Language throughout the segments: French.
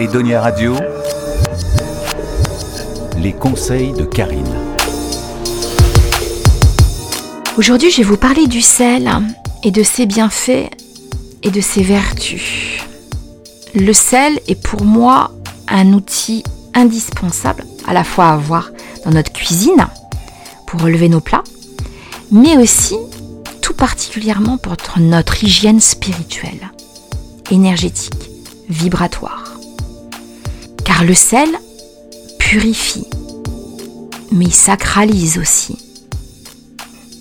Edonia Radio, les conseils de Karine. Aujourd'hui, je vais vous parler du sel et de ses bienfaits et de ses vertus. Le sel est pour moi un outil indispensable à la fois à avoir dans notre cuisine pour relever nos plats, mais aussi tout particulièrement pour notre hygiène spirituelle, énergétique, vibratoire. Car le sel purifie, mais il sacralise aussi.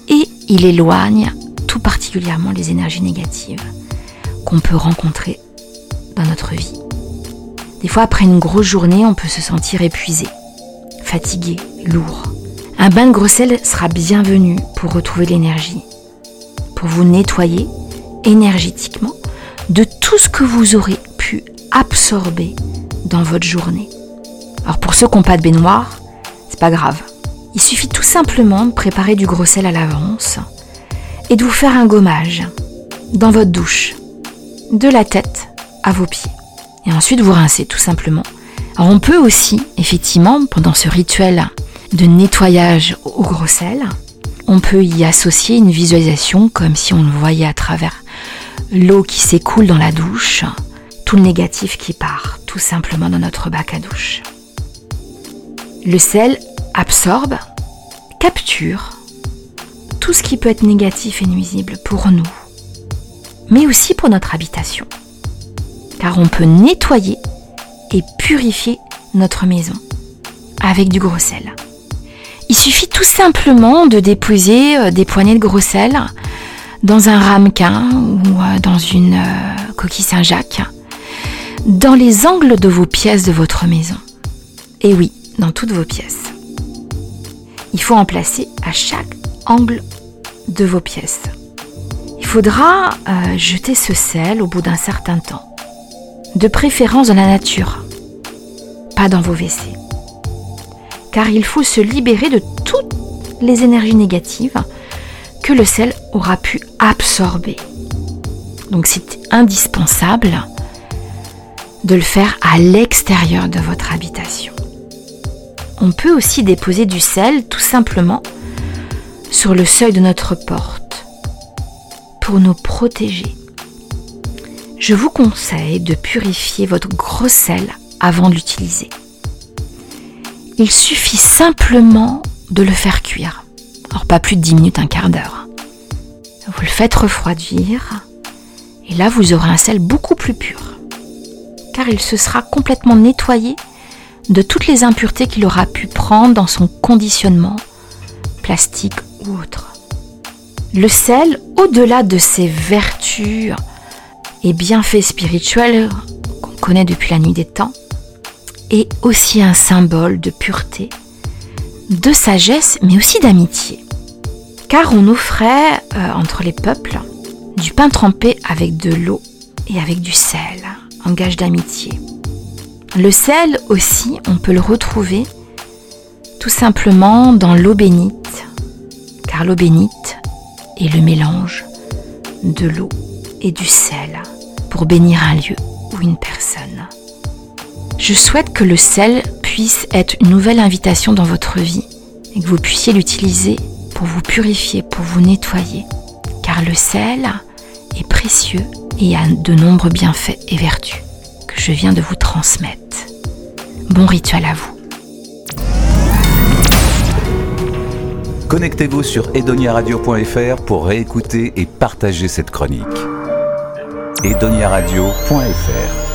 Et il éloigne tout particulièrement les énergies négatives qu'on peut rencontrer dans notre vie. Des fois, après une grosse journée, on peut se sentir épuisé, fatigué, lourd. Un bain de gros sel sera bienvenu pour retrouver l'énergie, pour vous nettoyer énergétiquement de tout ce que vous aurez pu absorber dans votre journée. Alors pour ceux qui n'ont pas de baignoire, c'est pas grave. Il suffit tout simplement de préparer du gros sel à l'avance et de vous faire un gommage dans votre douche, de la tête à vos pieds. Et ensuite vous rincez tout simplement. Alors on peut aussi, effectivement, pendant ce rituel de nettoyage au gros sel, on peut y associer une visualisation comme si on le voyait à travers l'eau qui s'écoule dans la douche, tout le négatif qui part tout simplement dans notre bac à douche. Le sel absorbe, capture tout ce qui peut être négatif et nuisible pour nous, mais aussi pour notre habitation. Car on peut nettoyer et purifier notre maison avec du gros sel. Il suffit tout simplement de déposer euh, des poignées de gros sel dans un ramequin ou euh, dans une euh, coquille Saint-Jacques dans les angles de vos pièces de votre maison. Et oui, dans toutes vos pièces. Il faut en placer à chaque angle de vos pièces. Il faudra euh, jeter ce sel au bout d'un certain temps. De préférence dans la nature, pas dans vos WC. Car il faut se libérer de toutes les énergies négatives que le sel aura pu absorber. Donc c'est indispensable de le faire à l'extérieur de votre habitation. On peut aussi déposer du sel tout simplement sur le seuil de notre porte pour nous protéger. Je vous conseille de purifier votre gros sel avant de l'utiliser. Il suffit simplement de le faire cuire. Alors pas plus de 10 minutes, un quart d'heure. Vous le faites refroidir et là vous aurez un sel beaucoup plus pur car il se sera complètement nettoyé de toutes les impuretés qu'il aura pu prendre dans son conditionnement, plastique ou autre. Le sel, au-delà de ses vertus et bienfaits spirituels qu'on connaît depuis la nuit des temps, est aussi un symbole de pureté, de sagesse, mais aussi d'amitié. Car on offrait euh, entre les peuples du pain trempé avec de l'eau et avec du sel d'amitié. Le sel aussi, on peut le retrouver tout simplement dans l'eau bénite, car l'eau bénite est le mélange de l'eau et du sel pour bénir un lieu ou une personne. Je souhaite que le sel puisse être une nouvelle invitation dans votre vie et que vous puissiez l'utiliser pour vous purifier, pour vous nettoyer, car le sel est précieux et a de nombreux bienfaits et vertus que je viens de vous transmettre. Bon rituel à vous. Connectez-vous sur edoniaradio.fr pour réécouter et partager cette chronique. edoniaradio.fr